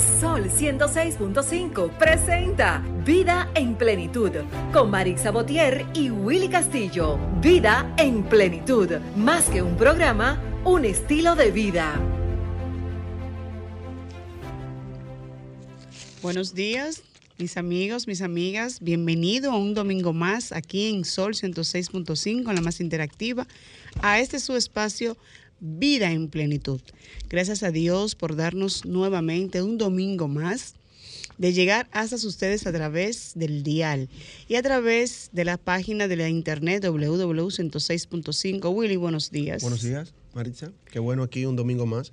Sol 106.5 presenta Vida en Plenitud con Marix Sabotier y Willy Castillo. Vida en Plenitud, más que un programa, un estilo de vida. Buenos días, mis amigos, mis amigas. Bienvenido a un domingo más aquí en Sol 106.5, la más interactiva, a este su espacio vida en plenitud. Gracias a Dios por darnos nuevamente un domingo más de llegar hasta ustedes a través del dial y a través de la página de la internet www.106.5. Willy, buenos días. Buenos días, Maritza. Qué bueno aquí un domingo más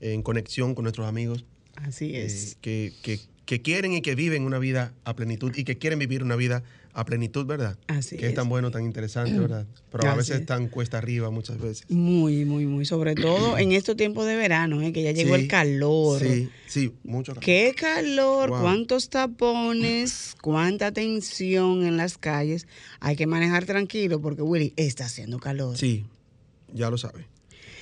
en conexión con nuestros amigos. Así eh, es. que, que, que quieren y que viven una vida a plenitud y que quieren vivir una vida a plenitud, ¿verdad? Así que es. tan bueno, tan interesante, ¿verdad? Pero a veces es. tan cuesta arriba muchas veces. Muy, muy, muy. Sobre todo en estos tiempos de verano, ¿eh? que ya llegó Sí, el calor. Sí, sí, mucho calor. Qué calor, Wow. cuántos tapones, cuánta tensión en las calles. Hay que manejar tranquilo porque Willy está haciendo calor. Sí, ya lo sabe.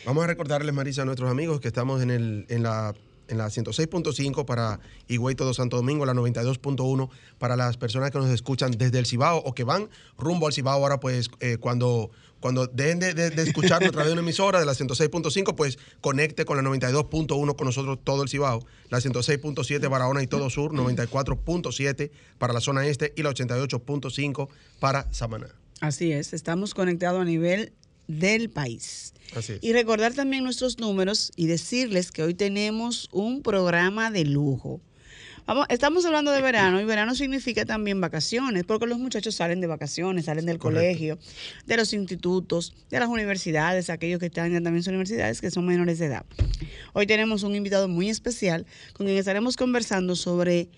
Vamos a recordarles, Marisa, a nuestros amigos que estamos en, el, en la, en la 106.5 para Higüey Todo Santo Domingo, la 92.1 para las personas que nos escuchan desde el Cibao o que van rumbo al Cibao. Ahora, pues, eh, cuando, cuando dejen de, escucharnos a través de una emisora de la 106.5, pues conecte con la 92.1 con nosotros todo el Cibao, la 106.7 Barahona y todo sur, 94.7 para la zona este y la 88.5 para Samaná. Así es, estamos conectados a nivel del país. Así es. Y recordar también nuestros números y decirles que hoy tenemos un programa de lujo. Vamos, estamos hablando de verano y verano significa también vacaciones, porque los muchachos salen de vacaciones, salen del Correcto. colegio, de los institutos, de las universidades, aquellos que están también en universidades que son menores de edad. Hoy tenemos un invitado muy especial con quien estaremos conversando sobre,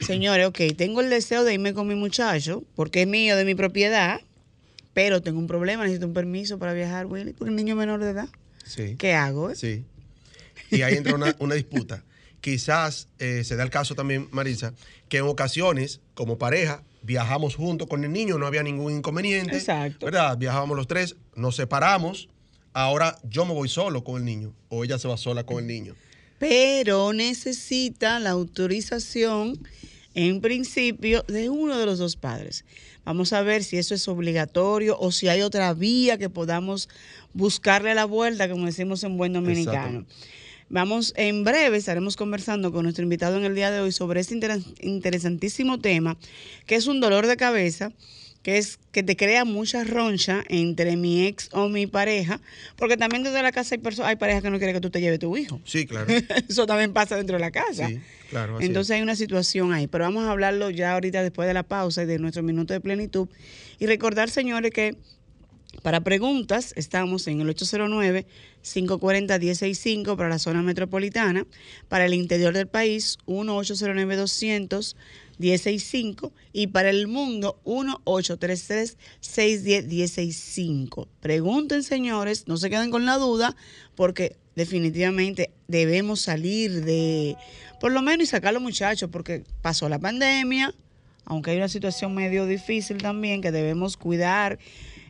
señores, ok, tengo el deseo de irme con mi muchacho, porque es mío, de mi propiedad, pero tengo un problema, necesito un permiso para viajar, Willy, porque el niño es menor de edad. Sí. ¿Qué hago? eh? Sí. Y ahí entra una, una disputa. Quizás eh, se da el caso también, Marisa, que en ocasiones, como pareja, viajamos juntos con el niño, no había ningún inconveniente. Exacto. ¿Verdad? Viajábamos los tres, nos separamos. Ahora yo me voy solo con el niño o ella se va sola con el niño. Pero necesita la autorización, en principio, de uno de los dos padres. Vamos a ver si eso es obligatorio o si hay otra vía que podamos buscarle la vuelta, como decimos en buen dominicano. Vamos, en breve estaremos conversando con nuestro invitado en el día de hoy sobre este interes- interesantísimo tema, que es un dolor de cabeza, que es que te crea mucha roncha entre mi ex o mi pareja, porque también desde la casa hay, perso- hay parejas que no quieren que tú te lleves tu hijo. Sí, claro. Eso también pasa dentro de la casa. Sí, claro. así Entonces hay una situación ahí, pero vamos a hablarlo ya ahorita después de la pausa y de nuestro minuto de plenitud. Y recordar, señores, que para preguntas estamos en el 809-540-165 para la zona metropolitana, para el interior del país 1-809-200-165 y para el mundo 1-833-610-165. Pregunten, señores, no se queden con la duda porque definitivamente debemos salir de, por lo menos, y sacar a los muchachos porque pasó la pandemia, aunque hay una situación medio difícil también que debemos cuidar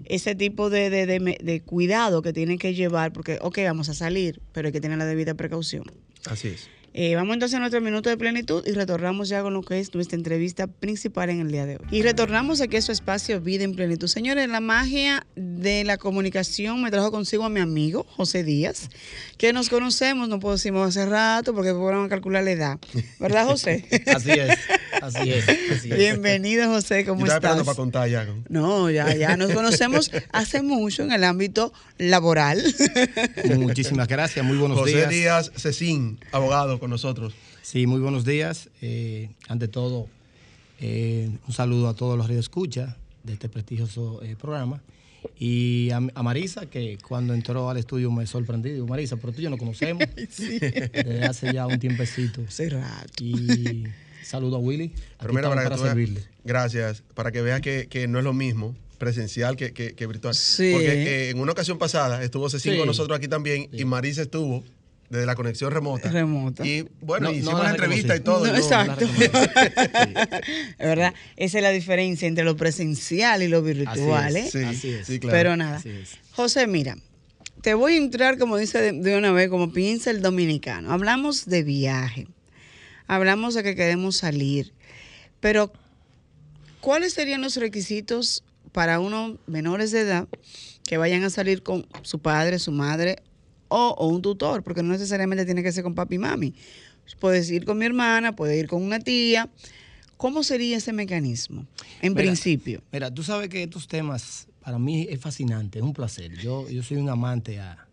ese tipo de, de- de de cuidado que tienen que llevar, porque, ok, vamos a salir, pero hay que tener la debida precaución. Así es. Eh, vamos entonces a nuestro minuto de plenitud y retornamos ya con lo que es nuestra entrevista principal en el día de hoy. Y retornamos aquí a su espacio Vida en Plenitud. Señores, la magia de la comunicación me trajo consigo a mi amigo José Díaz, que nos conocemos, no puedo decirlo hace rato porque podemos calcular la edad. ¿Verdad, José? Así es, así es. Así es. Bienvenido, José, Yo ¿cómo esperando estás? para contar ya. con- No, ya, ya nos conocemos hace mucho en el ámbito laboral. Muchísimas gracias, muy buenos José días. Díaz Cecín, abogado con nosotros. Sí, muy buenos días. Eh, ante todo, eh, un saludo a todos los radioescuchas de este prestigioso eh, programa. Y a, a Marisa, que cuando entró al estudio me sorprendí. Digo, Marisa, pero tú y yo nos conocemos desde hace ya un tiempecito. Y saludo a Willy. Aquí Pero mira, estamos para, que para servirle. gracias, para que veas que, que no es lo mismo presencial que, que- que virtual. Sí. Porque eh, en una ocasión pasada estuvo Cecín Sí. con nosotros aquí también y Marisa estuvo desde la conexión remota. Remota. Y bueno, No, no hicimos la la entrevista y todo. No, y exacto. Sí. Es verdad, esa es la diferencia entre lo presencial y lo virtual, Así ¿eh? Sí, Así es. sí, claro. Pero nada. Así es. José, mira, te voy a entrar, como dice de, de una vez, como piensa el dominicano. Hablamos de viaje. hablamos de que queremos salir, pero ¿cuáles serían los requisitos para unos menores de edad que vayan a salir con su padre, su madre o, o un tutor? Porque no necesariamente tiene que ser con papi y mami. Puedes ir con mi hermana, puede ir con una tía. ¿Cómo sería ese mecanismo en Mira, principio? Mira, tú sabes que estos temas para mí es fascinante, es un placer. Yo, yo soy un amante a,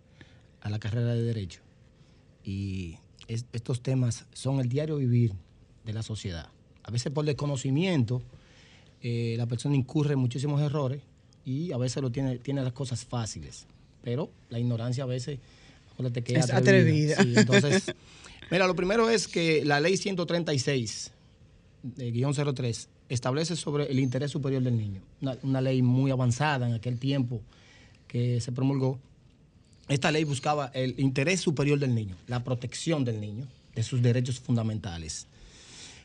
a la carrera de Derecho y es- estos temas son el diario vivir de la sociedad. A veces por desconocimiento eh, la persona incurre en muchísimos errores y a veces lo tiene, tiene las cosas fáciles, pero la ignorancia a veces, acuérdate que es, atrevida. atrevida. Sí, entonces, mira, lo primero es que la ley 136 de guion 03 establece sobre el interés superior del niño. Una, una ley muy avanzada en aquel tiempo que se promulgó. Esta ley buscaba el interés superior del niño, la protección del niño, de sus derechos fundamentales.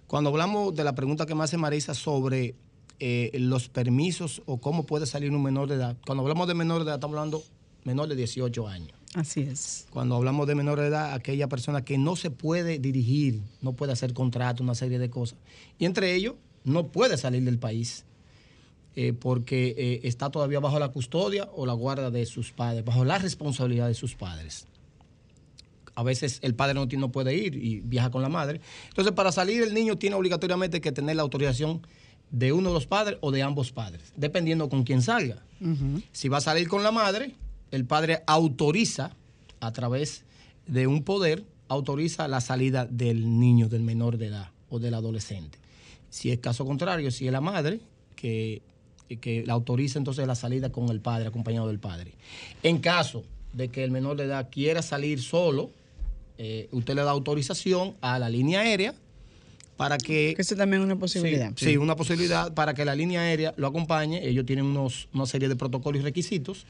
Cuando hablamos de la pregunta que me hace Marisa sobre eh, los permisos o cómo puede salir un menor de edad, cuando hablamos de menor de edad estamos hablando menor de 18 años. Así es. Cuando hablamos de menor de edad, aquella persona que no se puede dirigir, no puede hacer contrato, una serie de cosas. Y entre ellos, no puede salir del país eh, porque eh, está todavía bajo la custodia o la guarda de sus padres, bajo la responsabilidad de sus padres. A veces el padre no, tiene- no puede ir y viaja con la madre. Entonces, para salir el niño tiene obligatoriamente que tener la autorización de uno de los padres o de ambos padres, dependiendo con quién salga. Si va a salir con la madre, el padre autoriza a través de un poder, autoriza la salida del niño, del menor de edad o del adolescente. Si es caso contrario, si es la madre que, que la autoriza entonces la salida con el padre, acompañado del padre. En caso de que el menor de edad quiera salir solo, eh, usted le da autorización a la línea aérea para que Que eso también es una posibilidad. Sí, sí, una posibilidad para que la línea aérea lo acompañe. Ellos tienen unos, una serie de protocolos y requisitos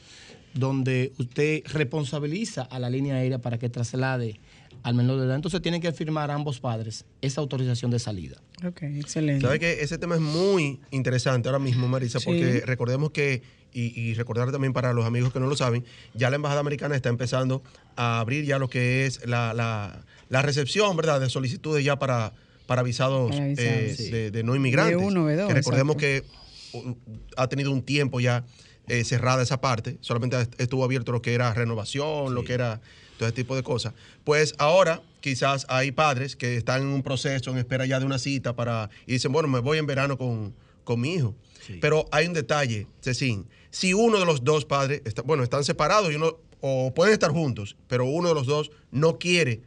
donde usted responsabiliza a la línea aérea para que traslade al menor de edad. Entonces tienen que firmar ambos padres esa autorización de salida. Ok, excelente. ¿Sabes que Ese tema es muy interesante ahora mismo, Marisa, Sí. porque recordemos que, y, y recordar también para los amigos que no lo saben, ya la Embajada Americana está empezando a abrir ya lo que es la, la- la recepción, ¿verdad?, de solicitudes ya para, para visados, Para visados, eh, sí. de, de no inmigrantes. B1, B2, que recordemos exacto. que uh, ha tenido un tiempo ya eh, cerrada esa parte, solamente est- estuvo abierto lo que era renovación, lo que era todo ese tipo de cosas. Pues ahora quizás hay padres que están en un proceso, en espera ya de una cita para, y dicen, bueno, me voy en verano con, con mi hijo. Pero hay un detalle, Cecín, si uno de los dos padres, está, bueno, están separados y uno, o pueden estar juntos, pero uno de los dos no quiere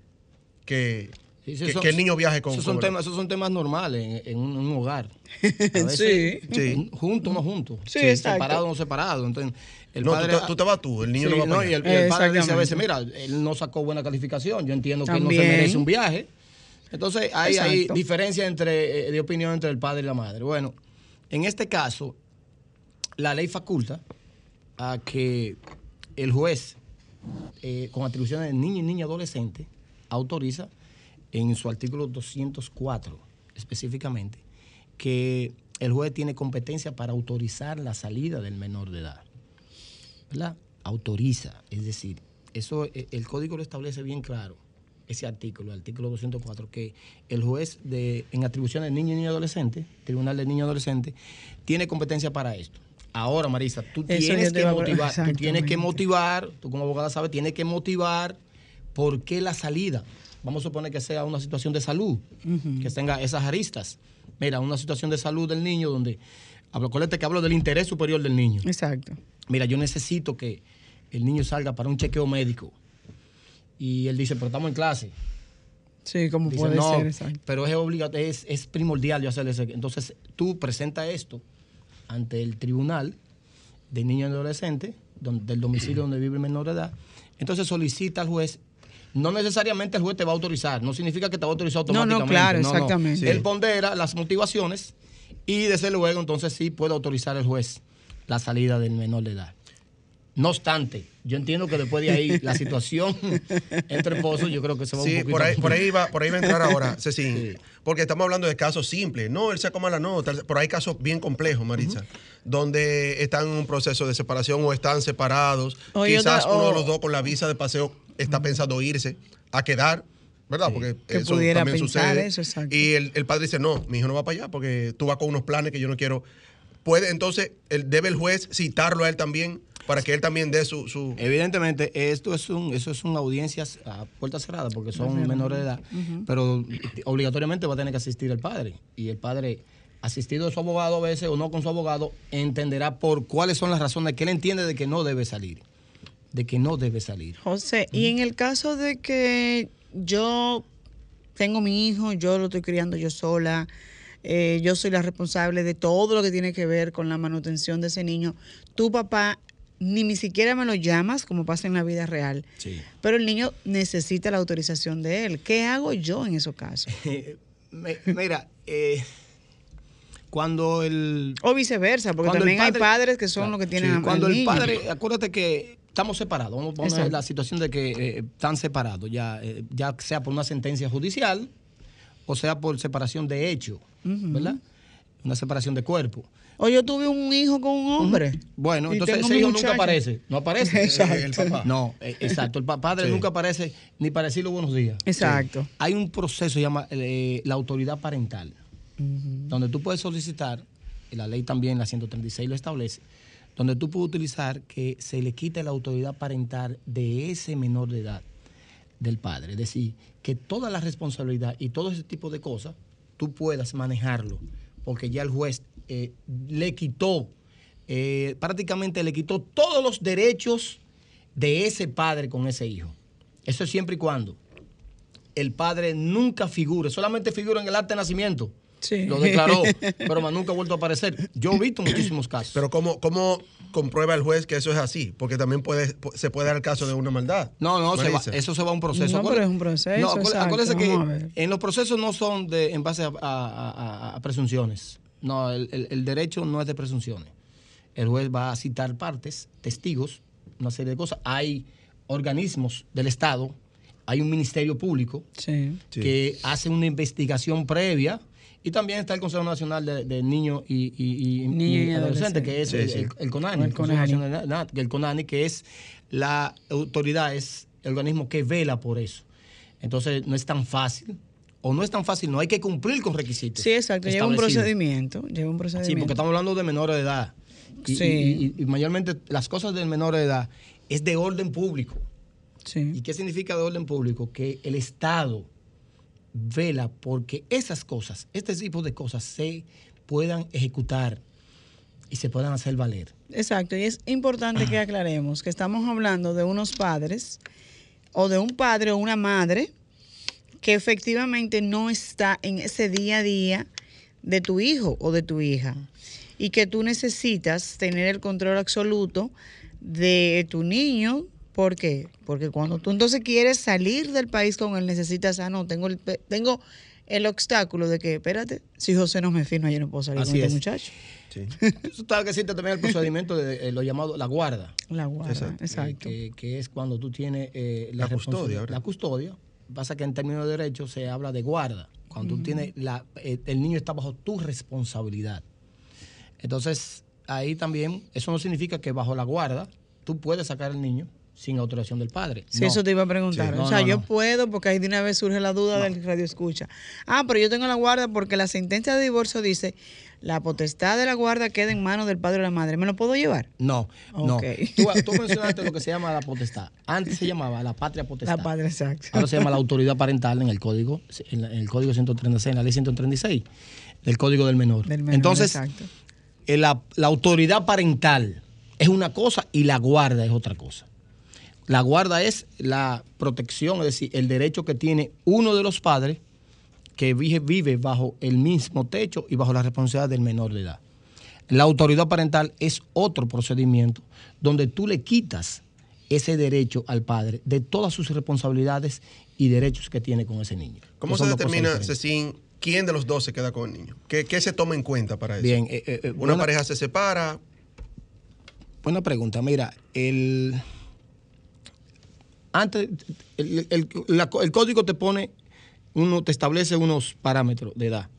que, Sí, que, son- que el niño viaje con esos son, temas, esos son temas normales en, en un, en un hogar. A veces, Sí. Sí. Juntos o no juntos. Sí, exacto. Separados o no. Entonces, el No, padre, tú, te- tú te vas tú, el niño no va no, y el, y el padre dice a veces, mira, él no sacó buena calificación, yo entiendo que él no se merece un viaje. Entonces hay, hay diferencia entre, eh, de opinión entre el padre y la madre. Bueno, en este caso, la ley faculta a que el juez, eh, con atribuciones de niño y niña adolescente, autoriza en su artículo 204 específicamente que el juez tiene competencia para autorizar la salida del menor de edad. ¿Verdad? Autoriza, es decir, eso eh, el código lo establece bien claro, ese artículo, el artículo 204, que el juez de, en atribuciones de niño y niña adolescente, Tribunal de Niño y Adolescente, tiene competencia para esto. Ahora, Marisa, tú Eso tienes que motivar, tú tienes que motivar, tú como abogada sabes, tienes que motivar por qué la salida. Vamos a suponer que sea una situación de salud, que tenga esas aristas. Mira, una situación de salud del niño donde, hablo, acuérdate que hablo del interés superior del niño. Exacto. Mira, yo necesito que el niño salga para un chequeo médico. Y él dice, pero estamos en clase. Sí, como Dice, puede no, ser, exacto. pero es obligatorio, es, es primordial yo hacerle ese. Entonces, tú presenta esto ante el tribunal de niño y adolescente, donde- del domicilio donde vive el menor de edad. Entonces solicita al juez. No necesariamente el juez te va a autorizar, no significa que te va a autorizar No, no, automáticamente. claro, exactamente. Él pondera las motivaciones y desde luego entonces sí puede autorizar el juez la salida del menor de edad. No obstante, yo entiendo que después de ahí la situación entre pozos, yo creo que se va un Sí, poquito. por ahí, por ahí va, por ahí va a entrar ahora, Cecín. Porque estamos hablando de casos simples. No, él sacó mala nota. Pero hay casos bien complejos, Marisa, donde están en un proceso de separación o están separados. O Quizás otra- uno de los dos con la visa de paseo está pensando irse a quedar ¿verdad? Sí. Porque Que eso pudiera también pensar sucede. eso, exacto. Y el, el padre dice, no, mi hijo no va para allá porque tú vas con unos planes que yo no quiero. Puede, entonces, el, debe el juez citarlo a él también para que él también dé su... su Evidentemente, esto es un, eso es una audiencia a puerta cerrada porque son menores de edad, pero obligatoriamente va a tener que asistir el padre. Y el padre, asistido de su abogado a veces o no con su abogado, entenderá por cuáles son las razones que él entiende de que no debe salir. De que no debe salir. José, y en el caso de que yo tengo mi hijo, yo lo estoy criando yo sola, eh, yo soy la responsable de todo lo que tiene que ver con la manutención de ese niño, tu papá ni ni siquiera me lo llamas como pasa en la vida real, Sí. pero el niño necesita la autorización de él. ¿Qué hago yo en esos casos? Me- Mira, eh, cuando el O viceversa, porque también hay padre- padres que son Claro, los que tienen sí, Cuando el niño. padre, acuérdate que estamos separados. Vamos vamos a ver la situación de que eh, están separados, ya, eh, ya sea por una sentencia judicial o sea por separación de hecho, ¿verdad? Una separación de cuerpo. O yo tuve un hijo con un hombre. Bueno, entonces ese hijo muchacho. nunca aparece. No aparece. Exacto. el papá. No, eh, exacto. El pa- padre Sí. nunca aparece ni para decirle buenos días. Exacto. Hay un proceso se llama eh, la autoridad parental, donde tú puedes solicitar, y la ley también, la 136 lo establece, donde tú puedes utilizar que se le quite la autoridad parental de ese menor de edad del padre. Es decir, que toda la responsabilidad y todo ese tipo de cosas, tú puedas manejarlo, porque ya el juez eh, le quitó, eh, prácticamente le quitó todos los derechos de ese padre con ese hijo. Eso es siempre y cuando el padre nunca figure, solamente figura en el acta de nacimiento. Sí. Lo declaró, pero más nunca ha vuelto a aparecer. Yo he visto muchísimos casos. Pero ¿cómo, ¿cómo comprueba el juez que eso es así? Porque también puede, se puede dar el caso de una maldad. No, no, se va- eso se va a un proceso. No, pero es un proceso, No, acuérdese que en los procesos no son de, en base a, a- a- a presunciones. No, el, el- el derecho no es de presunciones. El juez va a citar partes, testigos, una serie de cosas. Hay organismos del Estado, hay un ministerio público Sí. Sí. que hace una investigación previa. Y también está el Consejo Nacional de, de Niños y, y, y- Niño y y Adolescentes, que es Sí, el, sí. el- el CONANI. El CONANI. Nacional el CONANI, que es la autoridad, es el organismo que vela por eso. Entonces, no es tan fácil, o no es tan fácil, no hay que cumplir con requisitos. Sí, exacto. Lleva un procedimiento. Lleva un Sí, procedimiento. porque estamos hablando de menores de edad. Y, Sí. y- y- y mayormente las cosas del menor de edad es de orden público. ¿Y Sí. qué significa de orden público? Que el Estado vela porque esas cosas, este tipo de cosas se puedan ejecutar y se puedan hacer valer. Exacto. Y es importante que aclaremos que estamos hablando de unos padres o de un padre o una madre que efectivamente no está en ese día a día de tu hijo o de tu hija y que tú necesitas tener el control absoluto de tu niño. ¿Por qué? Porque cuando tú entonces quieres salir del país con él, necesitas, ah, no, tengo el, pe- tengo el obstáculo de que, espérate, si José no me firma, yo no puedo salir Así con este es. muchacho. Sí. Eso está que existe también el procedimiento de eh, lo llamado la guarda. La guarda, Exacto. exacto. eh, que, que es cuando tú tienes eh, La custodia. La custodia. Pasa que en términos de derecho se habla de guarda. Cuando tú tienes la, eh, el niño está bajo tu responsabilidad. Entonces, ahí también, eso no significa que bajo la guarda tú puedes sacar al niño sin autorización del padre. Sí, No. eso te iba a preguntar. Sí. o No, sea, no, yo no. puedo, porque ahí de una vez surge la duda del radio escucha. Ah, pero yo tengo la guarda porque la sentencia de divorcio dice la potestad de la guarda queda en manos del padre o la madre. ¿Me lo puedo llevar? No, no. Ok. Tú, tú mencionaste lo que se llama la potestad. Antes se llamaba la patria potestad. La padre, exacto. Ahora se llama la autoridad parental en el código, en, la- en el código 136, en la ley 136, del código del menor. Del menor, Entonces, exacto. eh, la, la autoridad parental es una cosa y la guarda es otra cosa. La guarda es la protección, es decir, el derecho que tiene uno de los padres que vive, bajo el mismo techo y bajo la responsabilidad del menor de edad. La autoridad parental es otro procedimiento donde tú le quitas ese derecho al padre de todas sus responsabilidades y derechos que tiene con ese niño. ¿Cómo se determina. Cecín, quién de los dos se queda con el niño? ¿Qué, qué se toma en cuenta para eso? Bien, eh, eh, eh, Una buena- pareja se separa, Buena pregunta. Mira, el. Antes, el, el- la- el código te pone, uno te establece unos parámetros de edad.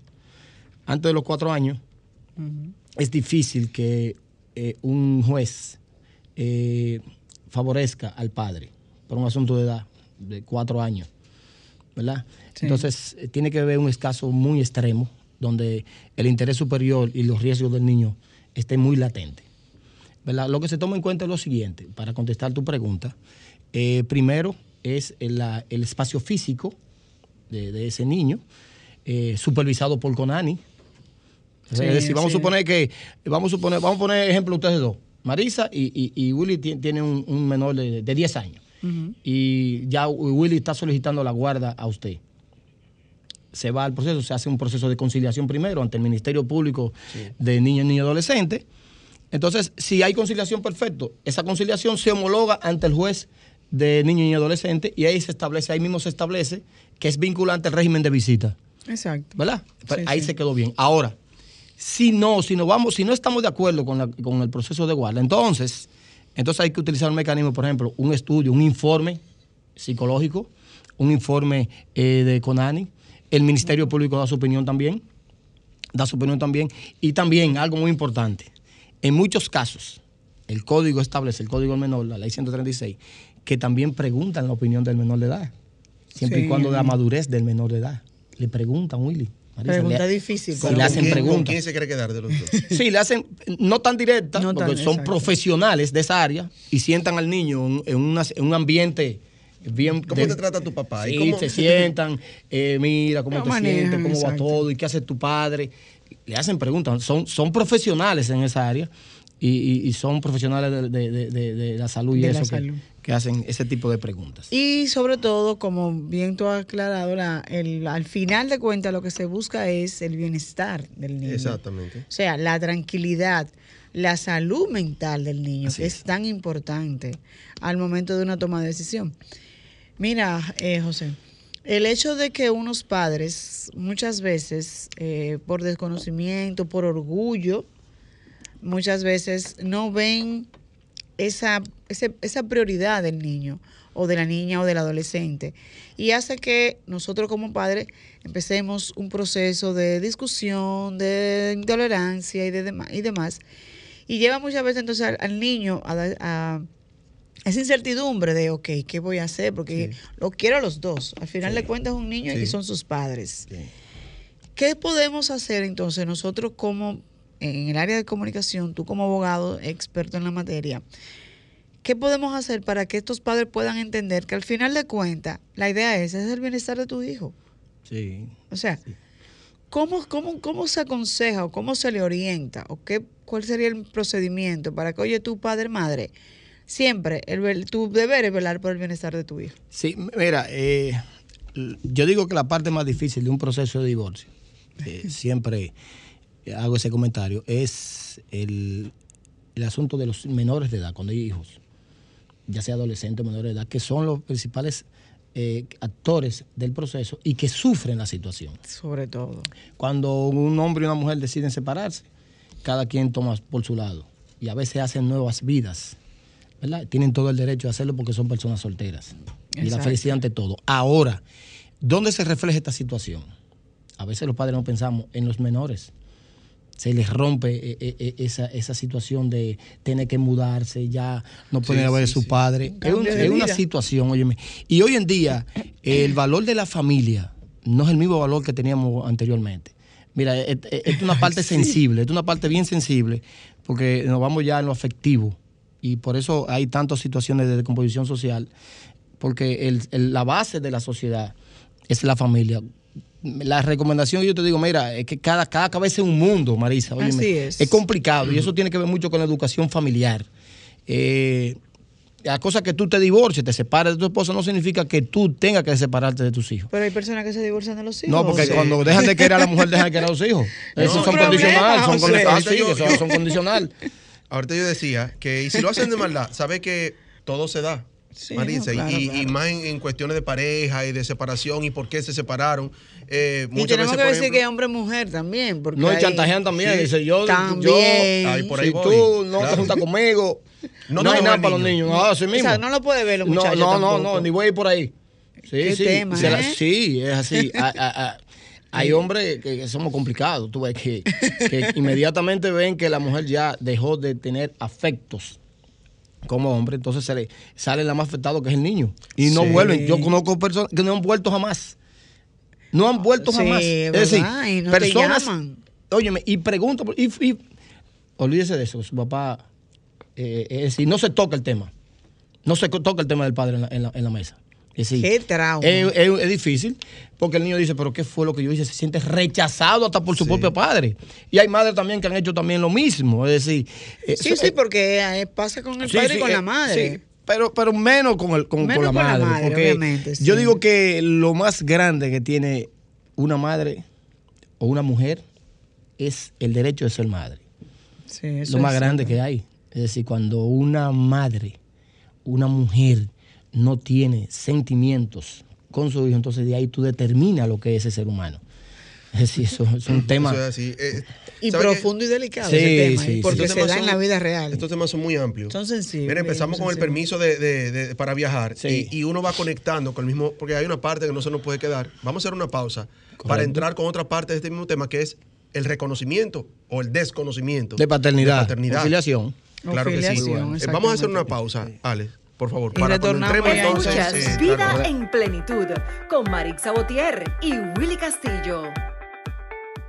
Antes de los cuatro años, es difícil que eh, un juez eh, favorezca al padre por un asunto de edad de cuatro años. ¿verdad? Sí. Entonces, eh, tiene que haber un escaso muy extremo, donde el interés superior y los riesgos del niño estén muy latentes. ¿verdad? Lo que se toma en cuenta es lo siguiente, para contestar tu pregunta. Eh, primero es el, espacio físico de, de ese niño, eh, supervisado por Conani. Sí, es decir, vamos a suponer que, vamos a suponer, vamos a poner ejemplo ustedes dos. Marisa y, y- y Willy ti- tienen un, un menor de, de 10 años. Y ya Willy está solicitando la guarda a usted. Se va al proceso, se hace un proceso de conciliación primero ante el Ministerio Público de Niños y Niños Adolescentes. Entonces, si hay conciliación, perfecto. Esa conciliación se homologa ante el juez de niños y adolescentes y ahí se establece, ahí mismo se establece que es vinculante el régimen de visita. Exacto. ¿verdad? Pues Sí, ahí sí. se quedó bien. Ahora, si no, si no vamos, si no estamos de acuerdo con, la- con el proceso de guardia, entonces, entonces hay que utilizar un mecanismo, por ejemplo, un estudio, un informe psicológico, un informe eh, de CONANI, el Ministerio Público da su opinión también, da su opinión también, y también algo muy importante, en muchos casos, el código establece, el código del menor, la ley 136, que también preguntan la opinión del menor de edad, siempre y cuando de la madurez del menor de edad. Le preguntan, Willy. Marisa, Pregunta le- difícil. Pero- le hacen ¿Quién- ¿Con preguntas. quién se quiere quedar de los dos? Sí, le hacen, no tan directa, No porque tan- son exacto. profesionales de esa área y sientan al niño en, en una- en un ambiente bien... ¿Cómo de- te trata tu papá? ¿Y Sí, cómo- se sientan, eh, mira cómo te manejan, sientes, cómo va todo y qué hace tu padre. Le hacen preguntas, son, son profesionales en esa área y, y- y son profesionales de, de- de- de- de la salud y eso que, salud. que hacen ese tipo de preguntas. Y sobre todo, como bien tú has aclarado, la- el- al final de cuentas lo que se busca es el bienestar del niño. Exactamente. O sea, la tranquilidad, la salud mental del niño, Así que es. es. tan importante al momento de una toma de decisión. Mira, eh, José, el hecho de que unos padres muchas veces, eh, por desconocimiento, por orgullo, muchas veces no ven esa, ese- esa prioridad del niño o de la niña o del adolescente y hace que nosotros como padres empecemos un proceso de discusión, de intolerancia y, de y demás. Y lleva muchas veces entonces al, al niño a, a esa incertidumbre de, ok, ¿qué voy a hacer? Porque lo quiero a los dos. Al final de cuentas es un niño Sí. y son sus padres. ¿Qué podemos hacer entonces nosotros como en el área de comunicación, tú como abogado experto en la materia, qué podemos hacer para que estos padres puedan entender que al final de cuentas la idea es, es el bienestar de tu hijo? Sí. O sea, ¿cómo, cómo, cómo se aconseja o cómo se le orienta o qué, cuál sería el procedimiento para que, oye, tu padre, madre, siempre el, tu deber es velar por el bienestar de tu hijo? Sí, mira, eh, yo digo que la parte más difícil de un proceso de divorcio, eh, siempre hago ese comentario, es el, el asunto de los menores de edad, cuando hay hijos, ya sea adolescentes o menores de edad, que son los principales eh, actores del proceso y que sufren la situación. Sobre todo. Cuando un hombre y una mujer deciden separarse, cada quien toma por su lado y a veces hacen nuevas vidas. ¿verdad? Tienen todo el derecho a hacerlo porque son personas solteras. Y la felicidad ante todo. Ahora, ¿dónde se refleja esta situación? A veces los padres no pensamos en los menores. Se les rompe eh, eh, eh, esa, esa situación de tener que mudarse, ya no pueden Sí, ver a sí, su sí. padre. Es, un- una situación, óyeme. Y hoy en día, el valor de la familia no es el mismo valor que teníamos anteriormente. Mira, es, es- es una parte sensible, es una parte bien sensible, porque nos vamos ya en lo afectivo. Y por eso hay tantas situaciones de decomposición social, porque el- el- la base de la sociedad es la familia. La recomendación, yo te digo, mira, es que cada, cada cabeza es un mundo, Marisa. óyeme. Así es. Es complicado y eso tiene que ver mucho con la educación familiar. Eh, la cosa que tú te divorcies, te separes de tu esposa, no significa que tú tengas que separarte de tus hijos. Pero hay personas que se divorcian de los hijos. No, porque José. cuando dejan de querer a la mujer, dejan de querer a los hijos. Esos un son condicionales, son condicionales. Ah, sí, son, son condicional. Ahorita yo decía que y si lo hacen de maldad, sabe que todo se da. Sí, Marisa, no, claro, y, más en, en cuestiones de pareja y de separación y por qué se separaron. Eh, Y tenemos veces, que decir ejemplo, que hombre-mujer también. Porque No, y hay- chantajean también. Sí. Dice, yo, También. yo Ay, por ahí si voy. tú no Claro. te juntas conmigo, No no, hay nada para los niño. niños. Ah, así O mismo. sea, no lo puede ver los No, muchachos no, no, tampoco. no, ni voy a ir por ahí. Sí, Qué sí. tema, se la- ¿eh? sí, es así. Ah, ah, ah. Hay hombres que, que somos complicados, tú ves, que, que inmediatamente ven que la mujer ya dejó de tener afectos como hombre, entonces se le sale la más afectado que es el niño. Y no Sí. vuelven. Yo conozco personas que no han vuelto jamás. No han vuelto Sí, jamás. es decir, y no personas. Óyeme, y pregunto, y, y- olvídese de eso, su papá, eh, es decir, no se toca el tema. No se toca el tema del padre en la, en la- en la mesa. Decir, Qué trauma. es, es- es difícil porque el niño dice, pero ¿qué fue lo que yo hice? Se siente rechazado hasta por su Sí. propio padre. Y hay madres también que han hecho también lo mismo. Es decir, eh, Sí, sí, eh, porque eh, pasa con el Sí, padre sí, y con la madre. sí, pero, pero menos con, el, con, Menos con la con la madre. porque obviamente, sí. Yo digo que lo más grande que tiene una madre o una mujer es el derecho de ser madre. Sí, eso lo más es grande cierto. que hay. Es decir, cuando una madre, una mujer no tiene sentimientos con su hijo, entonces de ahí tú determinas lo que es ese ser humano. Es decir, eso es un tema. Eso es así. Eh, Y ¿sabe qué? profundo y delicado Sí, ese tema, sí, ¿eh? sí. porque Estos se temas da en son- la vida real. Estos temas son muy amplios. Son sensibles. Mira, empezamos con el permiso de, de- de- para viajar Sí. y, y uno va conectando con el mismo, porque hay una parte que no se nos puede quedar. Vamos a hacer una pausa para entrar con otra parte de este mismo tema que es el reconocimiento o el desconocimiento De paternidad, De paternidad. Claro que sí. Eh, Vamos a hacer una pausa, Alex, por favor. Y Para cuando retornamos entonces. Escuchas eh, Vida claro. en Plenitud con Marix Sabotier y Willy Castillo.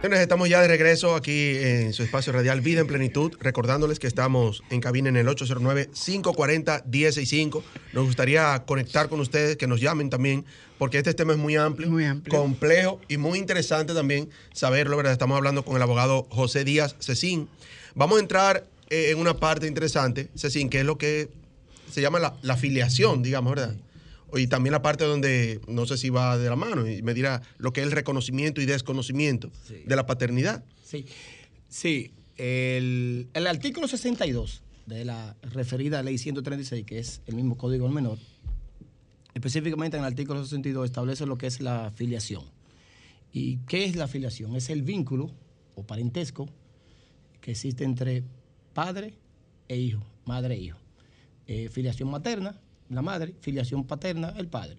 Señores, estamos ya de regreso aquí en su espacio radial Vida en Plenitud, recordándoles que estamos en cabina en el 809-540-165. Nos gustaría conectar con ustedes, que nos llamen también, porque este tema es muy amplio, Muy amplio. complejo y muy interesante también saberlo, ¿verdad? Estamos hablando con el abogado José Díaz Cecín. Vamos a entrar eh, en una parte interesante, Cecín, que es lo que se llama la, la filiación, digamos, ¿verdad? Y también la parte donde, no sé si va de la mano, y me dirá lo que es el reconocimiento y desconocimiento Sí. de la paternidad. Sí, sí. El, el artículo 62 de la referida ley 136, que es el mismo código del menor, específicamente en el artículo 62 establece lo que es la filiación. ¿Y qué es la filiación? Es el vínculo o parentesco que existe entre padre e hijo, madre e hijo. Eh, filiación materna, la madre, filiación paterna, el padre.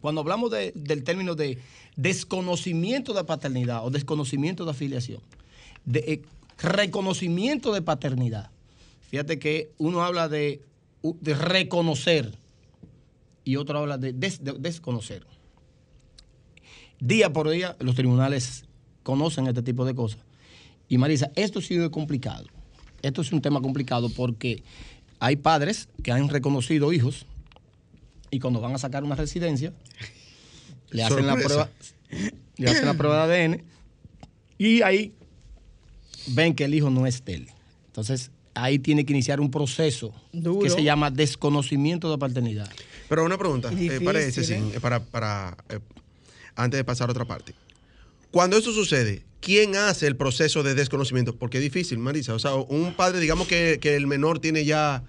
Cuando hablamos de- del término de desconocimiento de paternidad o desconocimiento de afiliación, de eh, reconocimiento de paternidad, fíjate que uno habla de, reconocer y otro habla de desconocer. Día por día los tribunales conocen este tipo de cosas. Y Marisa, esto sí es complicado. Esto es un tema complicado porque hay padres que han reconocido hijos y cuando van a sacar una residencia, le hacen la prueba, le hacen la prueba de ADN y ahí ven que el hijo no es de él. Entonces, ahí tiene que iniciar un proceso Duro. que se llama desconocimiento de paternidad. Pero una pregunta, Difícil, eh, para, ese, sí, ¿eh? eh, para, para, eh, antes de pasar a otra parte. Cuando esto sucede, ¿quién hace el proceso de desconocimiento? Porque es difícil, Marisa. O sea, un padre, digamos que, que el menor tiene ya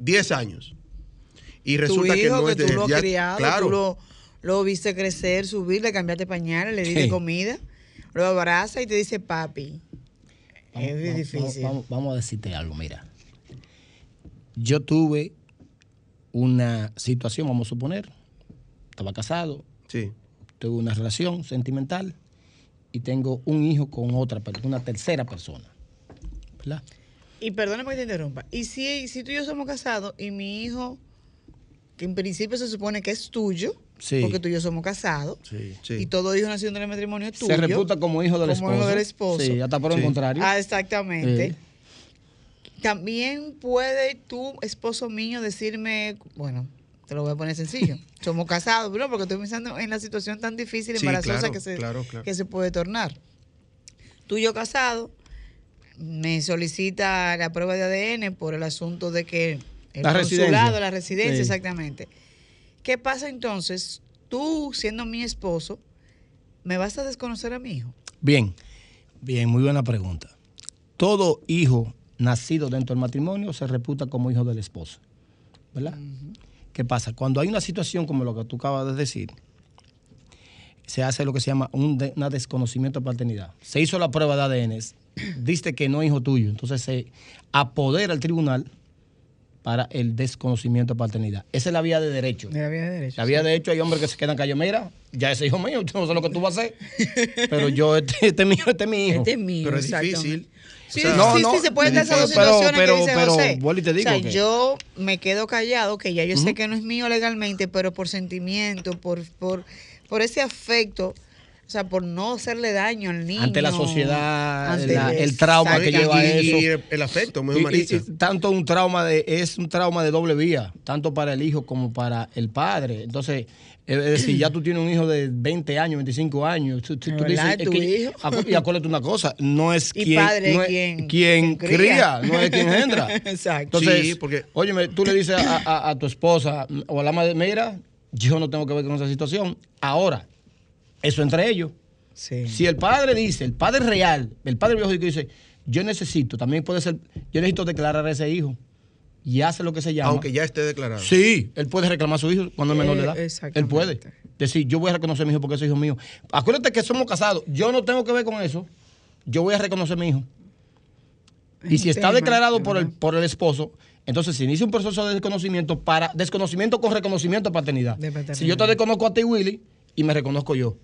10 años y resulta tu que hijo no que es de tú él. lo has Ya- criado, claro. tú lo, lo viste crecer, subir, le cambiaste pañales, le diste Sí. comida, lo abraza y te dice papi. Vamos, es vamos, difícil. Vamos, vamos a decirte algo, mira. Yo tuve una situación, vamos a suponer, estaba casado, Sí. tuve una relación sentimental y tengo un hijo con otra persona, una tercera persona. ¿Verdad? Y perdóname que te interrumpa. Y si, si tú y yo somos casados y mi hijo, que en principio se supone que es tuyo, Sí. porque tú y yo somos casados, Sí. Sí. y todo hijo nacido en el matrimonio es tuyo. Se reputa como hijo del como esposo. hijo del esposo. Sí, hasta por el contrario. Ah, exactamente. Sí. También puede tu esposo mío decirme, bueno, te lo voy a poner sencillo. Somos casados, bro, porque estoy pensando en la situación tan difícil, Sí, embarazosa claro, que, se, claro, claro. que se puede tornar. Tú y yo casado, me solicita la prueba de ADN por el asunto de que el La consulado, residencia. la residencia, Sí. exactamente. ¿Qué pasa entonces? Tú, siendo mi esposo, ¿me vas a desconocer a mi hijo? Bien, bien, muy buena pregunta. Todo hijo nacido dentro del matrimonio se reputa como hijo del esposo. ¿Verdad? ¿Qué pasa? Cuando hay una situación como lo que tú acabas de decir, se hace lo que se llama un de- una desconocimiento de paternidad. Se hizo la prueba de ADN, diste que no es hijo tuyo, entonces se apodera el tribunal para el desconocimiento de paternidad. Esa es la vía de derecho. De la vía de derecho. La vía de hecho hay hombres que se quedan callados. Mira, ya ese hijo mío, yo no sé lo que tú vas a hacer. Pero yo, este, este es mío, este es mi hijo. Este es mío. Pero es difícil. Sí, O sea, No, sí, no, sí, se pueden dar esas dos pero- situaciones pero- que dice pero, José. te digo o sea, que- yo me quedo callado, que ya yo sé que no es mío legalmente, pero por sentimiento, por, por, por ese afecto, o sea, por no hacerle daño al niño. Ante la sociedad, ante la- el trauma que lleva y- eso. y el, el afecto, dijo Y- tanto un trauma de, es un trauma de doble vía, tanto para el hijo como para el padre. Entonces, es decir, ya tú tienes un hijo de 20 años, 25 años. Tú, tú- tú ¿Verdad? dices, es Tu que- hijo. acu- y acuérdate una cosa, no es Y quien, padre no es quien- quien quien cría. cría, no es quien engendra. Exacto. Entonces, Sí, porque- óyeme, tú le dices a, a- a tu esposa o a la madre, mira, yo no tengo que ver con esa situación. Ahora, eso entre ellos. Sí. Si el padre dice, el padre real, el padre biológico dice, yo necesito, también puede ser, yo necesito declarar a ese hijo y hace lo que se llama. Aunque ya esté declarado. Sí, él puede reclamar a su hijo cuando es menor de Eh, edad. Él exactamente. puede decir, yo voy a reconocer a mi hijo porque ese hijo mío. Acuérdate que somos casados, yo no tengo que ver con eso, yo voy a reconocer a mi hijo. Y si está declarado por el, por el esposo, entonces se inicia un proceso de desconocimiento para desconocimiento con reconocimiento de paternidad. De paternidad. Si yo te desconozco a ti, Willy, y me reconozco yo.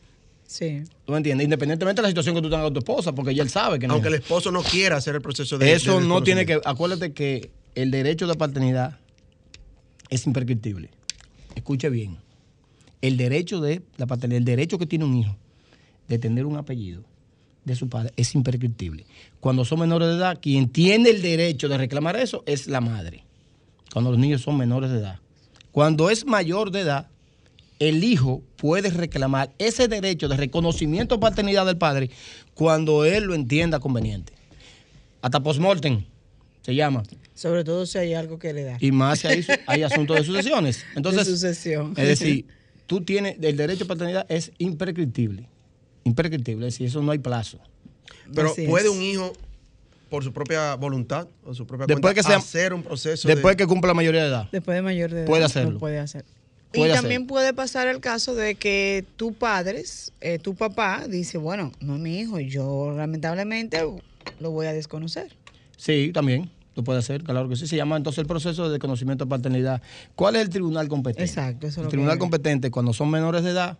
Sí. ¿Tú me entiendes? Independientemente de la situación que tú tengas con tu esposa, porque ya él sabe que no. Aunque el esposo no quiera hacer el proceso de Eso de no tiene que. Acuérdate que el derecho de paternidad es imprescriptible. Escuche bien. El derecho de la paternidad, el derecho que tiene un hijo de tener un apellido de su padre es imprescriptible. Cuando son menores de edad, quien tiene el derecho de reclamar eso es la madre. Cuando los niños son menores de edad. Cuando es mayor de edad, el hijo puede reclamar ese derecho de reconocimiento de paternidad del padre cuando él lo entienda conveniente. Hasta postmortem se llama. Sobre todo si hay algo que le da. Y más si hay, hay asuntos de sucesiones. Entonces, De sucesión. es decir, tú tienes, el derecho de paternidad es imprescriptible. Imprescriptible, es decir, eso no hay plazo. Pero Así puede es. un hijo, por su propia voluntad o su propia Después cuenta, que sea- hacer un proceso Después de... que cumpla la mayoría de edad. Después de mayor de edad. Puede lo hacerlo. puede hacer. Puede y también puede pasar el caso de que tu padres, eh, tu papá, dice, bueno, no es mi hijo, yo lamentablemente lo voy a desconocer. Sí, también. Lo puede hacer, claro que sí. Se llama entonces el proceso de desconocimiento de paternidad. ¿Cuál es el tribunal competente? Exacto, eso es El lo tribunal que- competente, cuando son menores de edad,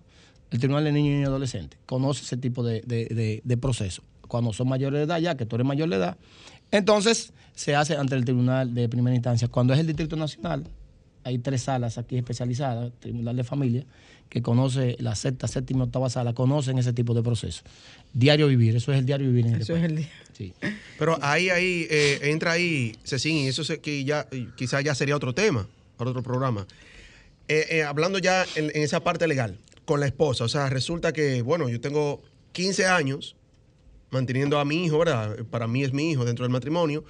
el tribunal de niños y adolescentes, conoce ese tipo de, de- de- de proceso. Cuando son mayores de edad, ya que tú eres mayor de edad, entonces se hace ante el tribunal de primera instancia. Cuando es el Distrito Nacional, hay tres salas aquí especializadas, Tribunal de Familia, que conoce la sexta, séptima, octava sala, conocen ese tipo de proceso. Diario vivir, eso es el diario vivir en este Eso es el día. Sí. Pero ahí, ahí, eh, entra ahí, Cecín, y eso se- que ya, quizás ya sería otro tema, para otro programa. Eh, eh, hablando ya en, en esa parte legal, con la esposa, o sea, resulta que, bueno, yo tengo 15 años manteniendo a mi hijo, ¿verdad? Para mí es mi hijo dentro del matrimonio,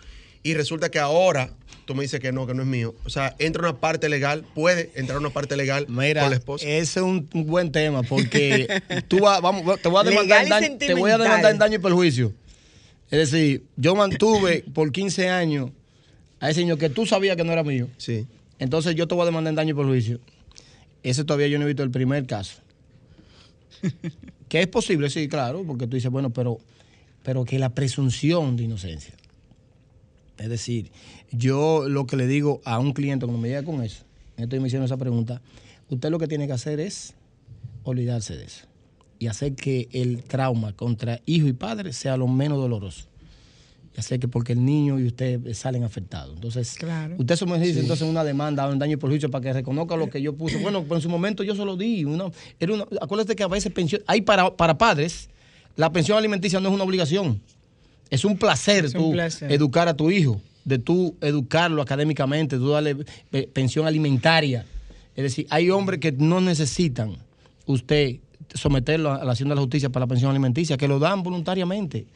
y resulta que ahora tú me dices que no, que no es mío. O sea, entra una parte legal, puede entrar una parte legal Mira, con la esposa. ese es un, buen tema porque tú vas, vamos, te voy a demandar, y en daño, te voy a demandar en daño y perjuicio. Es decir, yo mantuve por 15 años a ese niño que tú sabías que no era mío. Sí. Entonces yo te voy a demandar en daño y perjuicio. Ese todavía yo no he visto el primer caso. que es posible, sí, claro, porque tú dices, bueno, pero, pero que la presunción de inocencia. Es decir, yo lo que le digo a un cliente cuando me llega con eso, estoy me hicieron esa pregunta, usted lo que tiene que hacer es olvidarse de eso y hacer que el trauma contra hijo y padre sea lo menos doloroso. Y hacer que porque el niño y usted salen afectados. Entonces, Claro. usted se me dice entonces una demanda, un daño y perjuicio para que reconozca lo que yo puse. Bueno, pues en su momento yo se lo di. Una, era una, acuérdate que a veces pensión, hay para, para padres, la pensión alimenticia no es una obligación. Es un placer Es un tú placer. educar a tu hijo, de tú educarlo académicamente, tú darle eh, pensión alimentaria. Es decir, hay hombres que no necesitan usted someterlo a la acción de la justicia para la pensión alimenticia, que lo dan voluntariamente.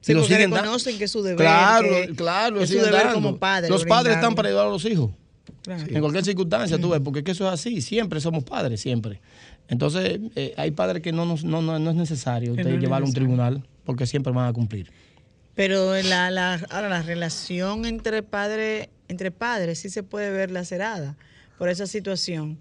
Sí, Y lo porque siguen da- reconocen que es su deber. Claro, que- claro, que es su deber dando. como padre. Los padres están para ayudar a los hijos. Claro. En cualquier circunstancia, tú ves, porque es que eso es así, siempre somos padres, siempre. Entonces, eh, hay padres que no, nos- no, no, no es necesario usted no es llevarlo a un tribunal, porque siempre van a cumplir. Pero la, la, ahora la relación entre padre, entre padres sí se puede ver lacerada por esa situación.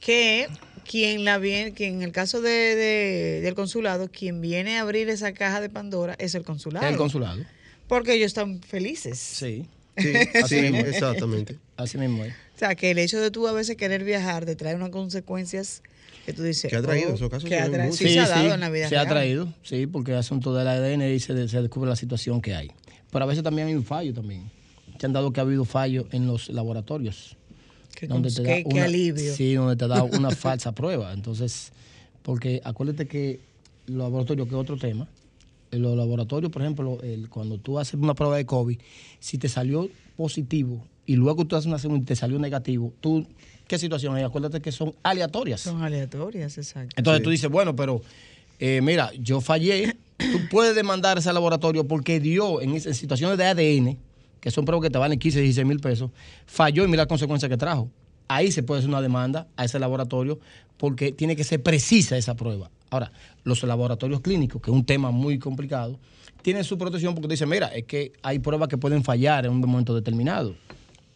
Que quien la viene, quien en el caso de, de- del consulado, quien viene a abrir esa caja de Pandora es el consulado. El consulado. Porque ellos están felices. Sí, Sí, Así sí, mismo. exactamente. así mismo es. O sea, que el hecho de tú a veces querer viajar te trae unas consecuencias que tú dices. Que ha traído, oh, esos casos que se ha traído- sí, se ha dado en la vida se ha traído, sí, porque es asunto del ADN y se, de- se descubre la situación que hay. Pero a veces también hay un fallo también. Se han dado que ha habido fallos en los laboratorios. Qué, donde te da una- alivio. Sí, donde te da una falsa prueba. Entonces, Porque acuérdate que los laboratorios, que es otro tema, en los laboratorios, por ejemplo, el- cuando tú haces una prueba de COVID, si te salió positivo y luego tú haces una segunda y te salió negativo, tú, ¿qué situación hay? Acuérdate que son aleatorias. Son aleatorias, exacto. Entonces tú dices, bueno, pero eh, mira, yo fallé, tú puedes demandar ese laboratorio porque dio en, en situaciones de ADN, que son pruebas que te valen 15, 16 mil pesos, falló y mira las consecuencias que trajo. Ahí se puede hacer una demanda a ese laboratorio porque tiene que ser precisa esa prueba. Ahora, los laboratorios clínicos, que es un tema muy complicado, tienen su protección porque te dicen, mira, es que hay pruebas que pueden fallar en un momento determinado.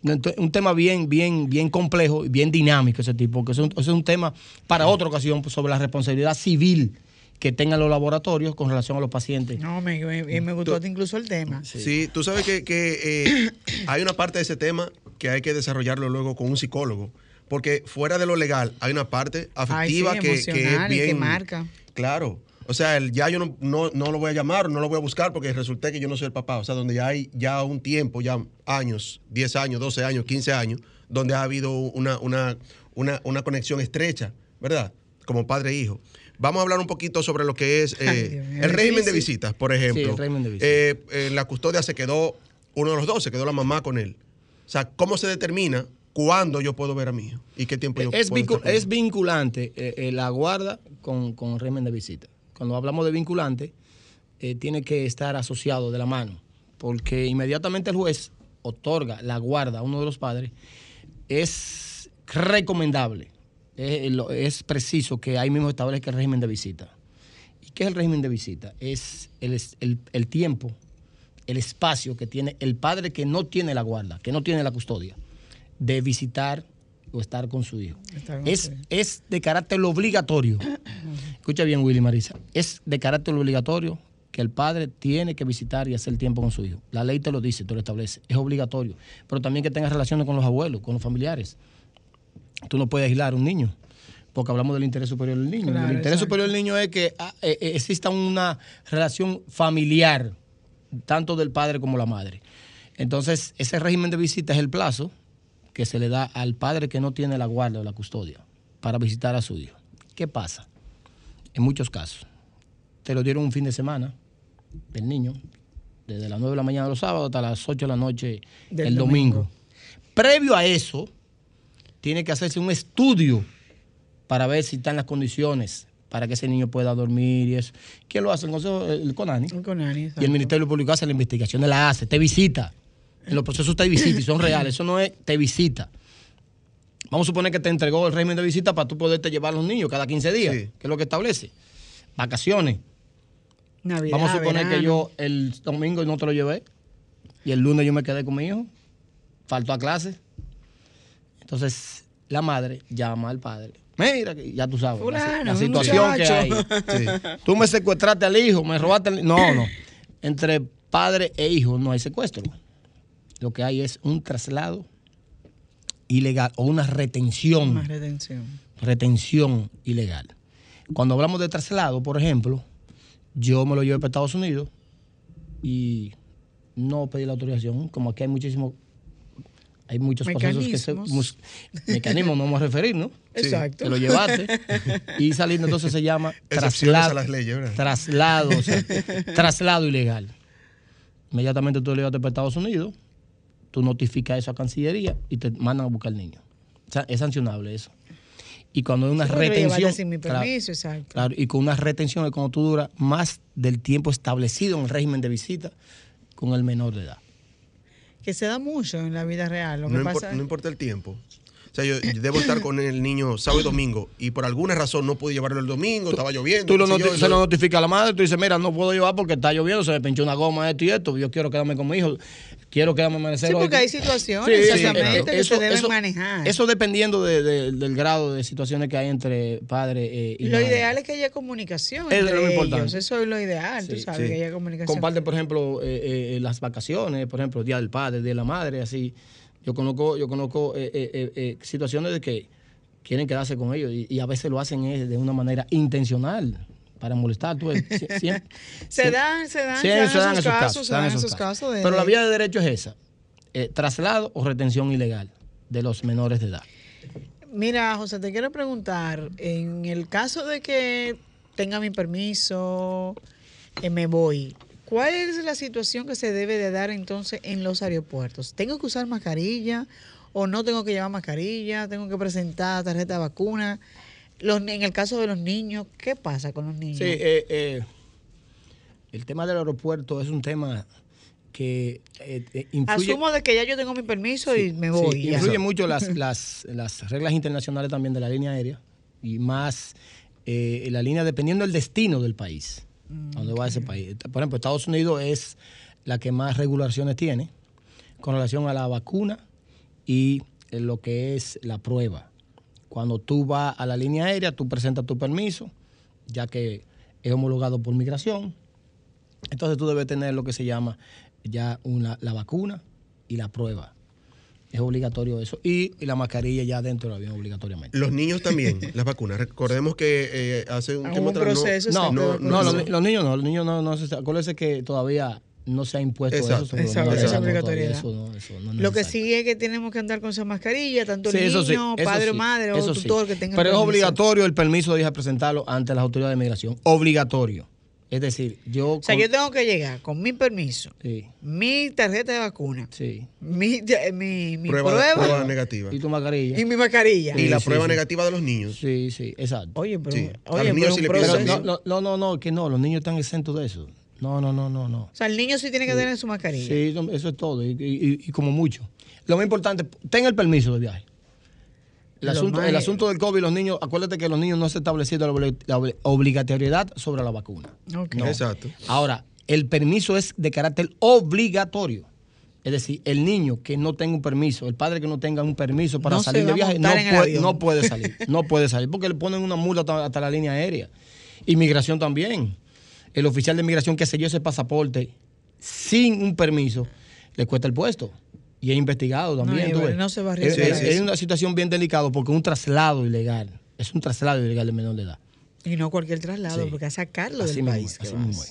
Un tema bien, bien, bien complejo y bien dinámico ese tipo, porque es un, es un tema para otra ocasión pues, sobre la responsabilidad civil que tengan los laboratorios con relación a los pacientes. No, me, me, me gustó incluso el tema. Sí, tú sabes que, que, eh, hay una parte de ese tema que hay que desarrollarlo luego con un psicólogo. Porque fuera de lo legal hay una parte afectiva Ay, sí, que, que es emocional y que bien. marca. Claro. O sea, el, ya yo no, no, no lo voy a llamar, no lo voy a buscar porque resulté que yo no soy el papá. O sea, donde ya hay ya un tiempo, ya años, 10 años, 12 años, 15 años, donde ha habido una, una, una, una conexión estrecha, ¿verdad? Como padre e hijo. Vamos a hablar un poquito sobre lo que es eh, Ay, Dios mío, el régimen de visitas, por ejemplo. Sí, el régimen de visitas. Eh, en la custodia se quedó uno de los dos, se quedó la mamá con él. O sea, ¿cómo se determina cuándo yo puedo ver a mi hijo? ¿Y qué tiempo yo es, puedo vincu- estar con es vinculante eh, eh, la guarda con, con el régimen de visita. Cuando hablamos de vinculante, eh, tiene que estar asociado de la mano, porque inmediatamente el juez otorga la guarda a uno de los padres, es recomendable, es, preciso que ahí mismo establezca el régimen de visita. ¿Y qué es el régimen de visita? Es- el- el tiempo, el espacio que tiene el padre que no tiene la guarda, que no tiene la custodia, de visitar o estar con su hijo. Con Es, es de carácter obligatorio. Escucha bien, Willy Marisa. Es de carácter obligatorio que el padre tiene que visitar y hacer tiempo con su hijo. La ley te lo dice, te lo establece. Es obligatorio. Pero también que tenga relaciones con los abuelos, con los familiares. Tú no puedes aislar a un niño. Porque hablamos del interés superior del niño. Claro, el interés exacto. superior del niño es que ah, eh, eh, exista una relación familiar, tanto del padre como la madre. Entonces, ese régimen de visita es el plazo que se le da al padre que no tiene la guardia o la custodia para visitar a su hijo. ¿Qué pasa? En muchos casos, te lo dieron un fin de semana del niño, desde las 9 de la mañana de los sábados hasta las 8 de la noche Del el domingo. domingo. Previo a eso, tiene que hacerse un estudio para ver si están las condiciones para que ese niño pueda dormir y eso. ¿Quién lo hace? El Consejo, el CONANI. Con Ani, Y el Ministerio Público hace la investigación, la hace, te visita. En los procesos te visita y son reales. Eso no es te visita. Vamos a suponer que te entregó el régimen de visita para tú poderte llevar a los niños cada 15 días, Sí. que es lo que establece. Vacaciones. Navidad, Vamos a suponer que yo el domingo no te lo llevé y el lunes yo me quedé con mi hijo, faltó a clase. Entonces la madre llama al padre. Mira, ya tú sabes, la, Fulano, la un situación que hay. Sí. Tú me secuestraste al hijo, me robaste al No, no. Entre padre e hijo no hay secuestro. Lo que hay es un traslado ilegal o una retención. Más retención. Retención ilegal. Cuando hablamos de traslado, por ejemplo, yo me lo llevé para Estados Unidos y no pedí la autorización. Como aquí hay muchísimos, hay muchos procesos que se. Mecanismos. mus- Mecanismos, no vamos a referir, ¿no? Exacto. Te lo llevaste y saliendo entonces se llama traslado, a las leyes, ¿verdad? traslado, o sea, traslado ilegal. Inmediatamente tú lo llevaste para Estados Unidos, tú notificas eso a Cancillería y te mandan a buscar al niño. O sea, es sancionable eso. Y cuando hay una Sí, retención, sin mi claro, permiso, exacto. claro, y con una retención es cuando tú duras más del tiempo establecido en el régimen de visita con el menor de edad. Que se da mucho en la vida real. Lo que No, impor- pasa no importa el tiempo. O sea, yo debo estar con el niño sábado y domingo y por alguna razón no pude llevarlo el domingo, estaba lloviendo. Tú lo yo, y se lo lo- notifica a la madre, tú dices, mira, no puedo llevar porque está lloviendo, se me pinchó una goma, esto y esto, yo quiero quedarme con mi hijo, quiero quedarme a amanecer Sí, hoy". porque hay situaciones, Sí, sí, exactamente, claro. que se deben manejar. Eso dependiendo de- de- del grado de situaciones que hay entre padre eh, y Lo madre. ideal es que haya comunicación. Es entre lo ellos. importante. Eso es lo ideal, tú sabes, sí. que haya comunicación. Comparten, por ejemplo, eh, eh, las vacaciones, por ejemplo, Día del Padre, Día de la Madre, así. Yo conozco, yo conozco eh, eh, eh, eh, situaciones de que quieren quedarse con ellos y, y a veces lo hacen eh, de una manera intencional para molestar. Tú, ves, sie- siempre- se dan, se dan, siempre se dan esos casos, se dan esos casos. de- Pero la vía de derecho es esa, eh, traslado o retención ilegal de los menores de edad. Mira, José, te quiero preguntar, en el caso de que tenga mi permiso, eh, me voy, ¿cuál es la situación que se debe de dar entonces en los aeropuertos? ¿Tengo que usar mascarilla o no tengo que llevar mascarilla? ¿Tengo que presentar tarjeta de vacuna? Los, en el caso de los niños, ¿qué pasa con los niños? Sí, eh, eh, el tema del aeropuerto es un tema que eh, eh, influye, Asumo de que ya yo tengo mi permiso y me voy. sí, influye mucho las, las, las reglas internacionales también de la línea aérea y más eh, la línea dependiendo del destino del país, Mm, a dónde va ese país. Por ejemplo, Estados Unidos es la que más regulaciones tiene con relación a la vacuna y lo que es la prueba. Cuando tú vas a la línea aérea, tú presentas tu permiso, ya que es homologado por migración. Entonces tú debes tener lo que se llama ya una, la vacuna y la prueba. Es obligatorio eso. Y, y la mascarilla ya dentro del avión obligatoriamente. Los niños también, las vacunas. Recordemos que eh, hace un tiempo atrás no- proceso, No, no, no, los niños no, los niños no, no se acuérdense que todavía no se ha impuesto Exacto. eso Esa- de esa edad, no, obligatoriedad. eso no, eso no es Lo que sí es que tenemos que andar con esa mascarilla, tanto Sí, el sí, niño, padre o sí, madre o tutor que tenga Pero es obligatorio el permiso de hija presentarlo ante las autoridades de migración. Obligatorio. Es decir, yo. O sea, con- yo tengo que llegar con mi permiso, Sí, mi tarjeta de vacuna, sí. mi, ya- mi, mi Prueba, prueba, prueba negativa. Y tu mascarilla. y mi mascarilla. Y la Sí, prueba sí. negativa de los niños. Sí, sí, exacto. Oye, pero. A oye, los niños pero sí un le piden Pero proceso- también. no, no, no, no, que no, los niños están exentos de eso. No, no, no, no, no. O sea, el niño sí tiene que tener su mascarilla. Sí, eso- eso es todo, y, y- y como mucho. Lo más importante, ten el permiso de viaje. El asunto, el asunto del COVID, los niños, acuérdate que los niños no se ha establecido la, obli- la obli- obligatoriedad sobre la vacuna. Ok. No. Exacto. Ahora, el permiso es de carácter obligatorio. Es decir, el niño que no tenga un permiso, el padre que no tenga un permiso para No salir de viaje, no puede, no puede salir. No puede salir porque le ponen una multa hasta, hasta la línea aérea. Inmigración también. El oficial de inmigración que selló ese pasaporte sin un permiso le cuesta el puesto. Y es investigado también. no se va a es, es- una situación bien delicada porque un traslado ilegal. Es un traslado ilegal de menor de edad. Y no cualquier traslado, Sí. porque a sacarlo Así del mismo país. así mismo.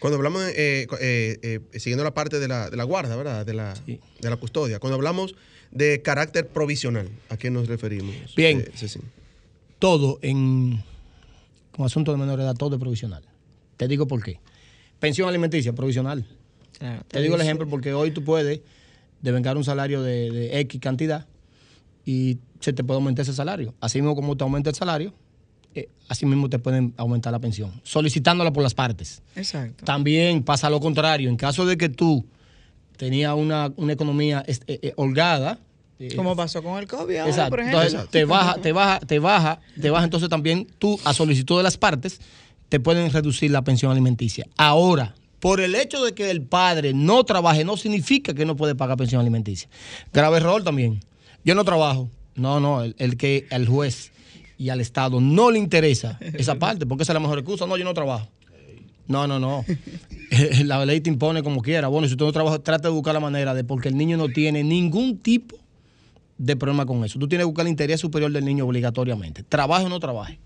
Cuando hablamos, eh, eh, eh, siguiendo la parte de la, de la guarda, ¿verdad? De la, Sí. de la custodia. Cuando hablamos de carácter provisional, ¿a qué nos referimos? Bien. Eh, todo en con asunto de menor edad, todo es provisional. Te digo por qué. Pensión alimenticia, provisional. Te digo el ejemplo porque hoy tú puedes devengar un salario de, de X cantidad y se te puede aumentar ese salario. Así mismo como te aumenta el salario, eh, así mismo te pueden aumentar la pensión, solicitándola por las partes. Exacto. También pasa lo contrario. En caso de que tú tenías una, una economía est- eh, eh, holgada, Como pasó con el COVID ahora, Exacto. por ejemplo. Entonces, te baja, te baja, te baja, te baja. Entonces también tú, a solicitud de las partes, te pueden reducir la pensión alimenticia. Ahora, por el hecho de que el padre no trabaje, no significa que no puede pagar pensión alimenticia. Grave error también. Yo no trabajo. No, no, el, el que al juez y al Estado no le interesa esa parte, porque esa es la mejor excusa. No, yo no trabajo. No, no, no. la ley te impone como quiera. Bueno, si tú no trabajas, trata de buscar la manera de, porque el niño no tiene ningún tipo de problema con eso. Tú tienes que buscar el interés superior del niño obligatoriamente. Trabaje o no trabaje.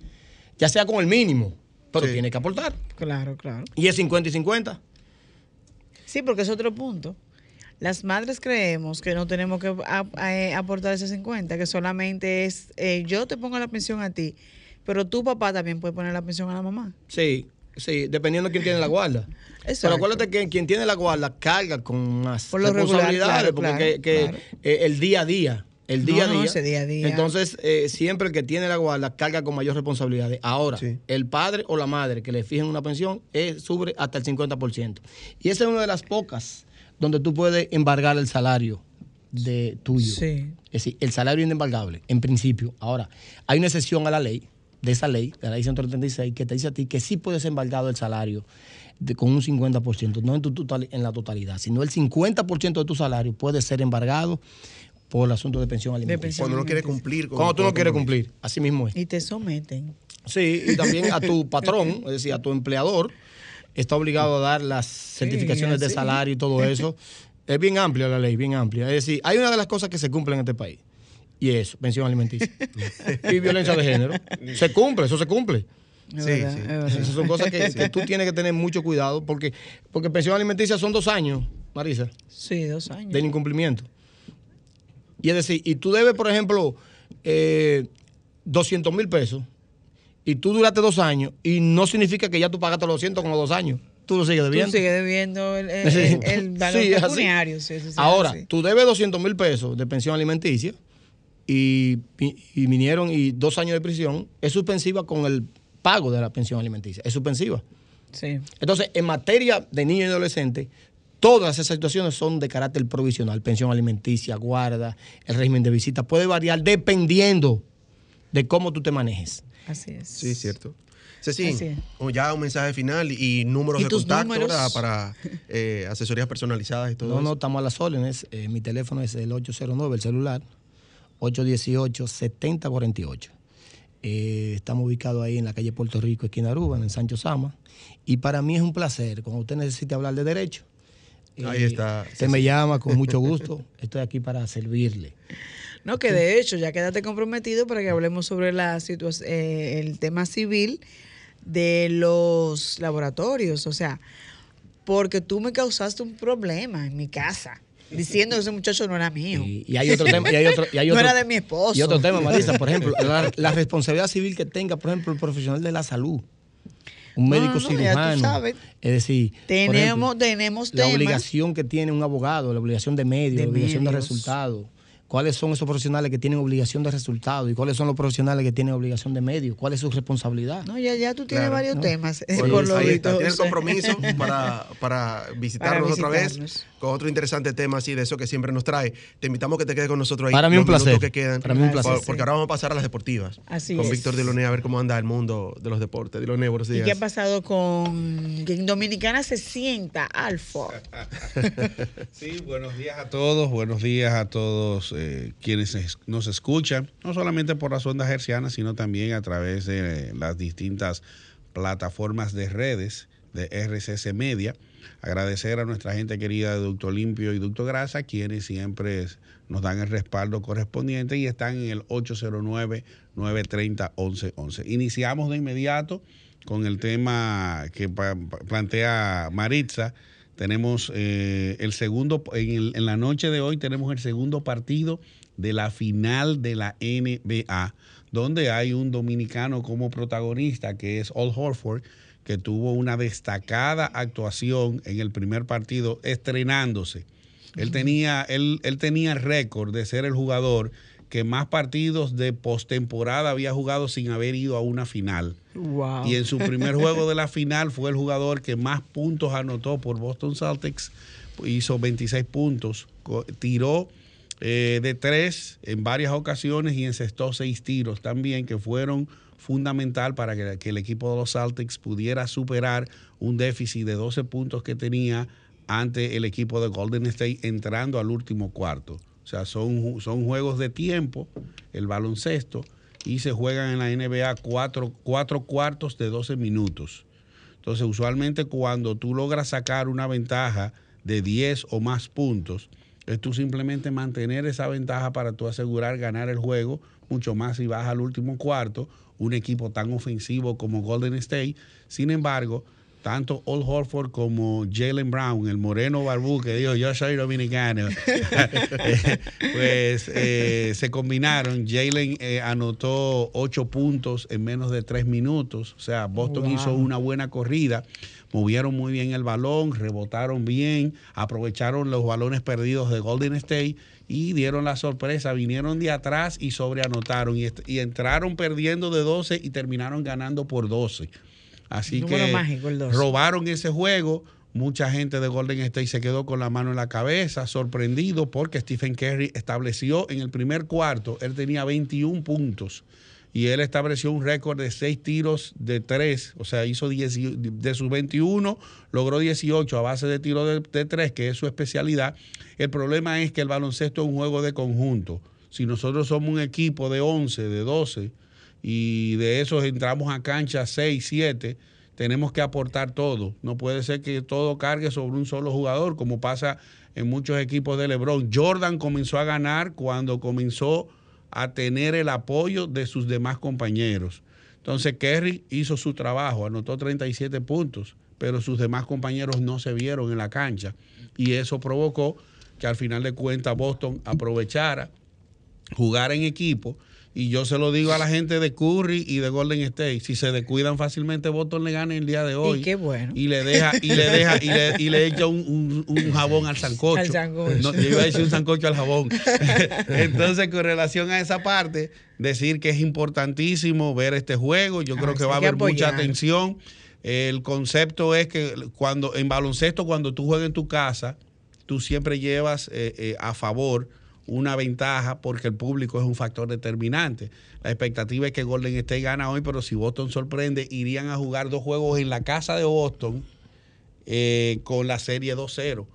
Ya sea con el mínimo, pero Sí. tiene que aportar. Claro, claro. Y es 50 y 50. Sí, porque es otro punto. Las madres creemos que no tenemos que a- aportar ese 50, que solamente es eh, yo te pongo la pensión a ti, pero tu papá también puede poner la pensión a la mamá. Sí, sí, dependiendo de quién tiene la guarda. Pero acuérdate que quien tiene la guarda carga con más Por regular, responsabilidades, claro, porque claro, que- que, claro. eh, el día a día, el No, día a día. ese día a día. Entonces, eh, siempre el que tiene la guarda carga con mayor responsabilidades. Ahora, Sí. el padre o la madre que le fijen una pensión eh, sube hasta el 50%. Y esa es una de las pocas donde tú puedes embargar el salario de tuyo. Sí. Es decir, el salario inembargable, en principio. Ahora, hay una excepción a la ley, de esa ley, de la ley 136, que te dice a ti que sí puedes embargado el salario de- con un 50%, no en, tu total, en la totalidad, sino el 50% de tu salario puede ser embargado por el asunto de pensión alimenticia. pensión. Cuando no quiere cumplir con Cuando tú no quieres cumplir, así mismo es. Y te someten. Sí, y también a tu patrón, es decir, a tu empleador, está obligado a dar las certificaciones de salario y todo eso. Es bien amplia la ley, bien amplia. Es decir, hay una de las cosas que se cumplen en este país. Y eso, pensión alimenticia. y violencia de género. Se cumple, eso se cumple. Sí, verdad, sí. Esas son cosas que, que tú tienes que tener mucho cuidado porque, porque pensión alimenticia son dos años, Marisa, Sí, dos años. del incumplimiento. Y es decir, y tú debes, por ejemplo, eh, 200 mil pesos y tú duraste dos años y no significa que ya tú pagaste los 200 con los dos años. Tú lo sigues debiendo. Tú sigues debiendo el, el, el, el valor Sí, pecuniario. Ahora, tú debes 200 mil pesos de pensión alimenticia y, y vinieron y dos años de prisión, es suspensiva con el pago de la pensión alimenticia. Es suspensiva. Sí. Entonces, en materia de niños y adolescentes, todas esas situaciones son de carácter provisional. Pensión alimenticia, guarda, el régimen de visita. Puede variar dependiendo de cómo tú te manejes. Así es. Sí, cierto. Ceci, Así es. o ya un mensaje final y números ¿Y de contacto para eh, asesorías personalizadas y todo No, no, eso. estamos a las órdenes. Eh, mi teléfono es el 809, el celular, 818-7048. Eh, estamos ubicados ahí en la calle Puerto Rico, esquina Aruba, en Sancho Sama. Y para mí es un placer, cuando usted necesite hablar de derecho. Eh, Ahí está, Se me llama con mucho gusto. Estoy aquí para servirle. No, que de hecho ya quédate comprometido para que hablemos sobre la situación, el tema civil de los laboratorios. O sea, porque tú me causaste un problema en mi casa diciendo que ese muchacho no era mío. Y, y hay otro tema. Y hay otro, y hay No otro- era de mi esposo. Y otro tema, Marisa, por ejemplo, la, la responsabilidad civil que tenga, por ejemplo, el profesional de la salud. Un No, médico no, cirujano. sabes. Es decir, Tenemos, ejemplo, tenemos la temas. obligación que tiene un abogado, la obligación de medios, De la obligación de resultados. ¿Cuáles son esos profesionales que tienen obligación de resultados? ¿Y cuáles son los profesionales que tienen obligación de medios? ¿Cuál es su responsabilidad? No, ya, ya tú tienes Claro, varios ¿no? temas. eh, Bueno, por lo ahí visto, está. Tienes compromiso para, para visitarnos otra vez con otro interesante tema así de eso que siempre nos trae. Te invitamos a que te quedes con nosotros ahí. Para mí un placer. que quedan. Para mí un Por- placer. Porque ahora vamos a pasar a las deportivas. Así con es. Víctor Diloné a ver cómo anda el mundo de los deportes. Diloné, buenos ¿Y días. qué ha pasado con que en Dominicana se sienta Alfa? Sí, buenos días a todos, buenos días a todos eh, quienes es- nos escuchan, no solamente por las ondas hercianas, sino también a través de las distintas plataformas de redes de RCC Media. Agradecer a nuestra gente querida de Ducto Limpio y Ducto Grasa, quienes siempre nos dan el respaldo correspondiente y están en el 809-930-1111. Iniciamos de inmediato con el tema que plantea Maritza. Tenemos eh, el segundo, en, el- en la noche de hoy tenemos el segundo partido de la final de la NBA, donde hay un dominicano como protagonista, que es Al Horford, que tuvo una destacada actuación en el primer partido, estrenándose. Él tenía, él, él tenía récord de ser el jugador que más partidos de postemporada había jugado sin haber ido a una final. Wow. Y en su primer juego de la final fue el jugador que más puntos anotó por Boston Celtics. Hizo 26 puntos, tiró eh, de tres en varias ocasiones y encestó seis tiros también que fueron fundamental para que, que el equipo de los Celtics pudiera superar un déficit de 12 puntos que tenía ante el equipo de Golden State entrando al último cuarto. O sea, son, son juegos de tiempo, el baloncesto, y se juegan en la NBA cuatro, cuatro cuartos de 12 minutos. Entonces, usualmente cuando tú logras sacar una ventaja de 10 o más puntos, es tú simplemente mantener esa ventaja para tú asegurar ganar el juego, mucho más si vas al último cuarto, un equipo tan ofensivo como Golden State. Sin embargo, tanto Old Horford como Jalen Brown, el moreno barbú que dijo yo soy dominicano, eh, pues eh, se combinaron. Jalen eh, anotó ocho puntos en menos de tres minutos. O sea, Boston Wow. hizo una buena corrida. Movieron muy bien el balón, rebotaron bien, aprovecharon los balones perdidos de Golden State y dieron la sorpresa. Vinieron de atrás y sobreanotaron y, y entraron perdiendo de 12 y terminaron ganando por 12. Así Número que mágico, el 12. robaron ese juego. Mucha gente de Golden State se quedó con la mano en la cabeza, sorprendido porque Stephen Curry estableció en el primer cuarto, él tenía 21 puntos y él estableció un récord de 6 tiros de 3, o sea, hizo 10, y- de sus 21, logró 18 a base de tiros de, de 3, que es su especialidad. El problema es que el baloncesto es un juego de conjunto. Si nosotros somos un equipo de 11, de 12, y de esos entramos a cancha 6, 7, tenemos que aportar todo. No puede ser que todo cargue sobre un solo jugador, como pasa en muchos equipos de LeBron. Jordan comenzó a ganar cuando comenzó a tener el apoyo de sus demás compañeros. Entonces Kerry hizo su trabajo, anotó 37 puntos, pero sus demás compañeros no se vieron en la cancha. Y eso provocó que al final de cuentas Boston aprovechara jugar en equipo Y yo se lo digo a la gente de Curry y de Golden State. Si se descuidan fácilmente, Boston le gana el día de hoy. Y qué bueno. Y le deja, y le deja, y le, y le echa un, un- un jabón al sancocho. Al sancocho. No, yo iba a decir un sancocho al jabón. Entonces, con relación a esa parte, decir que es importantísimo ver este juego. Yo creo Ay, que va a haber mucha atención. El concepto es que cuando en baloncesto, cuando tú juegas en tu casa, tú siempre llevas eh, eh, a favor una ventaja porque el público es un factor determinante. La expectativa es que Golden State gana hoy, pero si Boston sorprende, irían a jugar dos juegos en la casa de Boston eh, con la serie 2-0.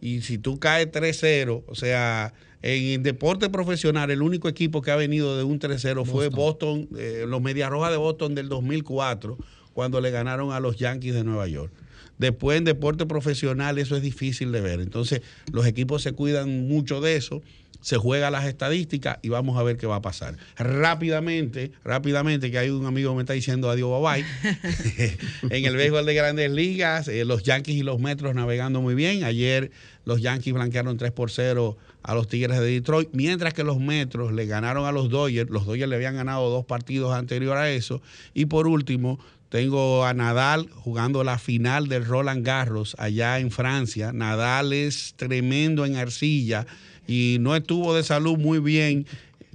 Y si tú caes 3-0, o sea, en el deporte profesional, el único equipo que ha venido de un 3-0 fue Boston, eh, los Medias Rojas de Boston del 2004, cuando le ganaron a los Yankees de Nueva York. Después en deporte profesional eso es difícil de ver. Entonces los equipos se cuidan mucho de eso, se juega las estadísticas y vamos a ver qué va a pasar. Rápidamente, rápidamente, que hay un amigo que me está diciendo adiós, bye bye. en el béisbol de grandes ligas, eh, los Yankees y los Metros navegando muy bien. Ayer los Yankees blanquearon 3 por 0 a los Tigres de Detroit, mientras que los Metros le ganaron a los Dodgers. Los Dodgers le habían ganado dos partidos anterior a eso. Y por último, tengo a Nadal jugando la final del Roland Garros allá en Francia. Nadal es tremendo en arcilla y no estuvo de salud muy bien.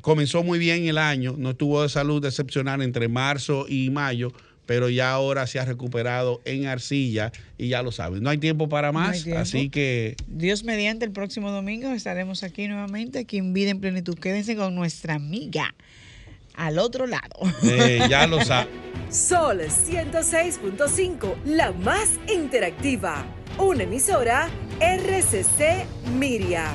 Comenzó muy bien el año, no estuvo de salud excepcional entre marzo y mayo, pero ya ahora se ha recuperado en arcilla y ya lo saben. No hay tiempo para No más, tiempo. así que Dios mediante, el próximo domingo estaremos aquí nuevamente, aquí en Vida en Plenitud. Quédense con nuestra amiga al otro lado. eh, ya lo saben. Sol 106.5, la más interactiva. Una emisora RCC Miria.